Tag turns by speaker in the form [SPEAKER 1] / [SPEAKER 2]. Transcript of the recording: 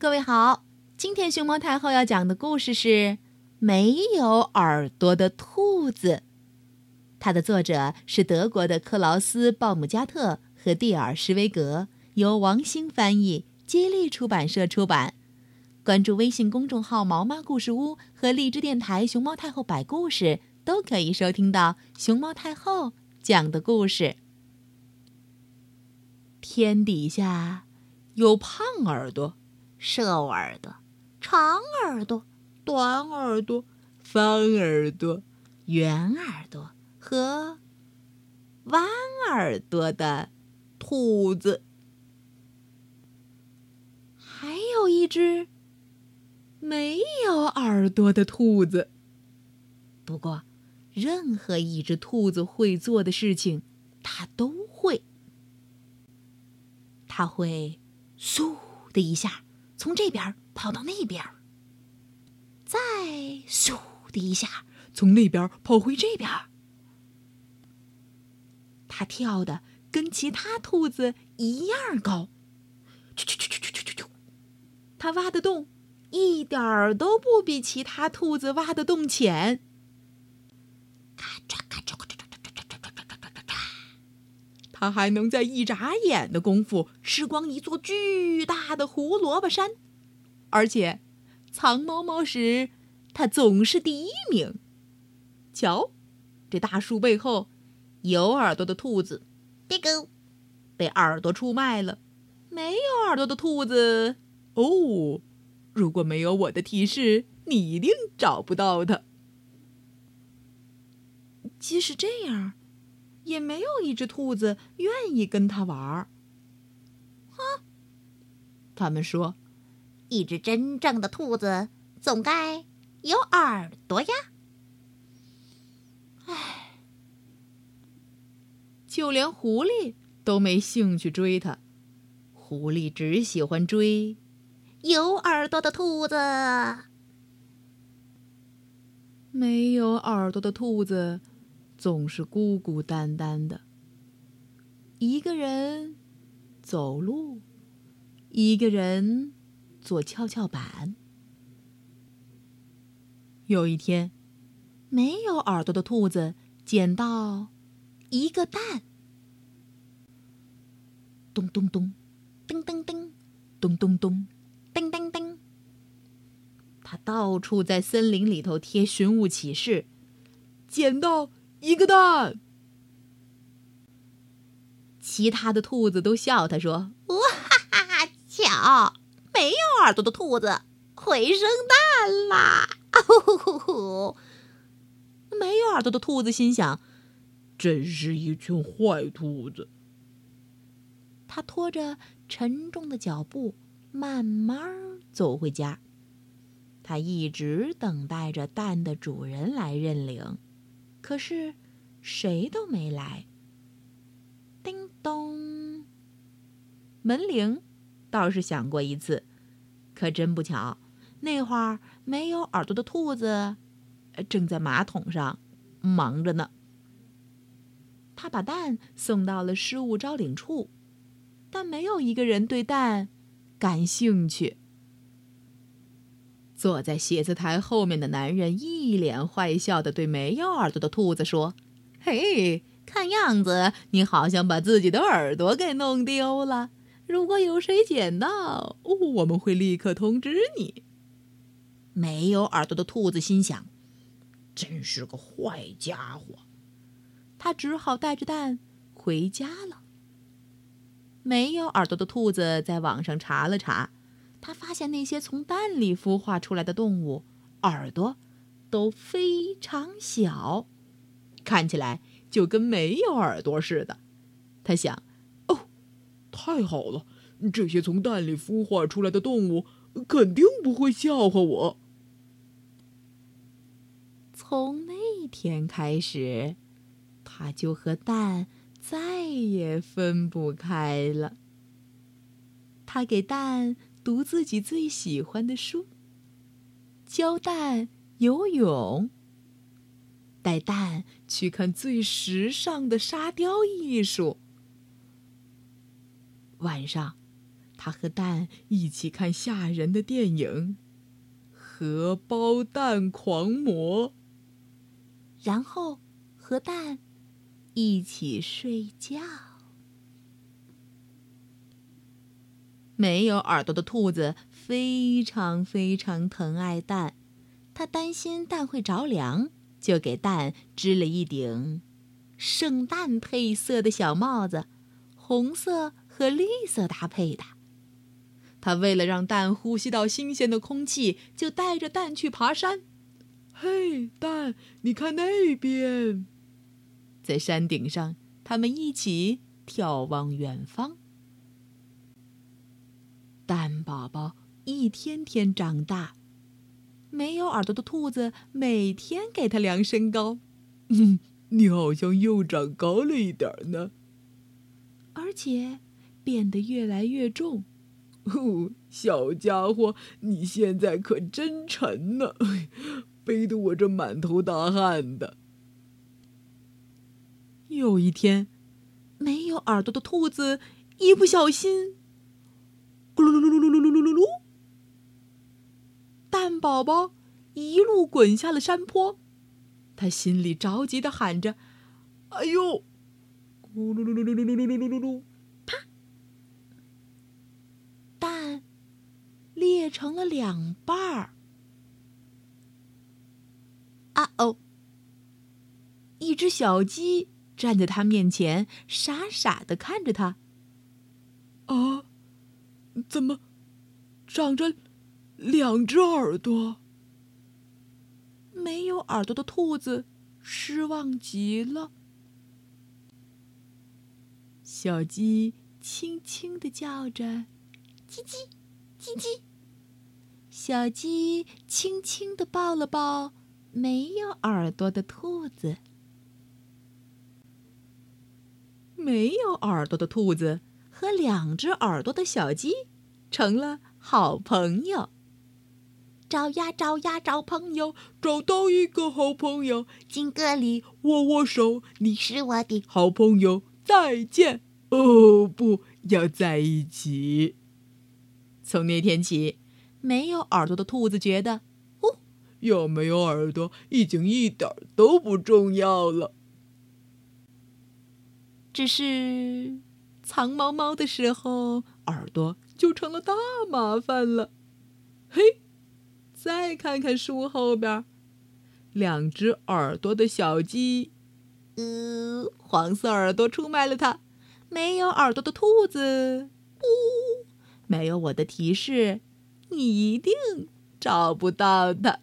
[SPEAKER 1] 各位好，今天熊猫太后要讲的故事是《没有耳朵的兔子》，它的作者是德国的克劳斯·鲍姆加特和蒂尔·施维格，由王兴翻译，接力出版社出版。关注微信公众号“毛妈故事屋”和荔枝电台“熊猫太后摆故事”，都可以收听到熊猫太后讲的故事。天底下有胖耳朵、瘦耳朵、长耳朵、短耳朵、方耳朵、圆耳朵和弯耳朵的兔子，还有一只。没有耳朵的兔子。不过，任何一只兔子会做的事情，它都会。它会嗖的一下从这边跑到那边，再咻的一下从那边跑回这边。它跳的跟其他兔子一样高，啾啾啾啾啾啾啾！它挖的洞。一点儿都不比其他兔子挖的洞浅。它还能在一眨眼的功夫吃光一座巨大的胡萝卜山，而且藏猫猫时，它总是第一名。瞧，这大树背后有耳朵的兔子，别狗，被耳朵出卖了；没有耳朵的兔子，哦。如果没有我的提示，你一定找不到它。即使这样，也没有一只兔子愿意跟他玩儿。哈，他们说，一只真正的兔子总该有耳朵呀。唉，就连狐狸都没兴趣追它。狐狸只喜欢追。有耳朵的兔子，没有耳朵的兔子总是孤孤单单的，一个人走路，一个人坐跷跷板。有一天，没有耳朵的兔子捡到一个蛋，咚咚咚，叮叮叮，咚咚咚。叮叮叮！他到处在森林里头贴寻物启事，捡到一个蛋。其他的兔子都笑他说：“哇哈哈！巧，没有耳朵的兔子会生蛋啦！”呼呼呼没有耳朵的兔子心想：“真是一群坏兔子。”他拖着沉重的脚步。慢慢走回家，他一直等待着蛋的主人来认领，可是谁都没来。叮咚，门铃倒是响过一次，可真不巧，那会儿没有耳朵的兔子正在马桶上忙着呢。他把蛋送到了失物招领处，但没有一个人对蛋。感兴趣。坐在写字台后面的男人一脸坏笑的对没有耳朵的兔子说：“嘿，看样子你好像把自己的耳朵给弄丢了。如果有谁捡到，我们会立刻通知你。”没有耳朵的兔子心想：“真是个坏家伙。”他只好带着蛋回家了。没有耳朵的兔子在网上查了查，他发现那些从蛋里孵化出来的动物耳朵都非常小，看起来就跟没有耳朵似的。他想：“哦，太好了，这些从蛋里孵化出来的动物肯定不会笑话我。”从那天开始，他就和蛋。再也分不开了。他给蛋读自己最喜欢的书，教蛋游泳，带蛋去看最时尚的沙雕艺术。晚上，他和蛋一起看吓人的电影《荷包蛋狂魔》，然后和蛋一起睡觉。没有耳朵的兔子非常非常疼爱蛋，它担心蛋会着凉，就给蛋织了一顶圣诞配色的小帽子，红色和绿色搭配的。他为了让蛋呼吸到新鲜的空气，就带着蛋去爬山。嘿，蛋，你看那边，在山顶上，他们一起眺望远方。蛋宝宝一天天长大，没有耳朵的兔子每天给它量身高。嗯，你好像又长高了一点呢，而且变得越来越重。哦，小家伙，你现在可真沉呢，背得我这满头大汗的。有一天，没有耳朵的兔子一不小心。咕噜噜噜噜噜噜噜噜噜！蛋宝宝一路滚下了山坡，他心里着急的喊着：“哎呦！”咕噜噜噜噜噜噜噜噜噜噜！啪！蛋裂成了两半儿。啊哦！一只小鸡站在他面前，傻傻的看着他。啊！怎么长着两只耳朵？没有耳朵的兔子失望极了。小鸡轻轻的叫着：“叽叽，叽叽。”小鸡轻轻的抱了抱没有耳朵的兔子。没有耳朵的兔子。和两只耳朵的小鸡成了好朋友。找呀找呀找朋友，找到一个好朋友，金阁里握握手，你是我的好朋友。再见！哦，不要在一起。从那天起，没有耳朵的兔子觉得，哦，有没有耳朵已经一点都不重要了。只是。藏猫猫的时候，耳朵就成了大麻烦了。嘿，再看看树后边，两只耳朵的小鸡，呃，黄色耳朵出卖了它。没有耳朵的兔子，呜，没有我的提示，你一定找不到它。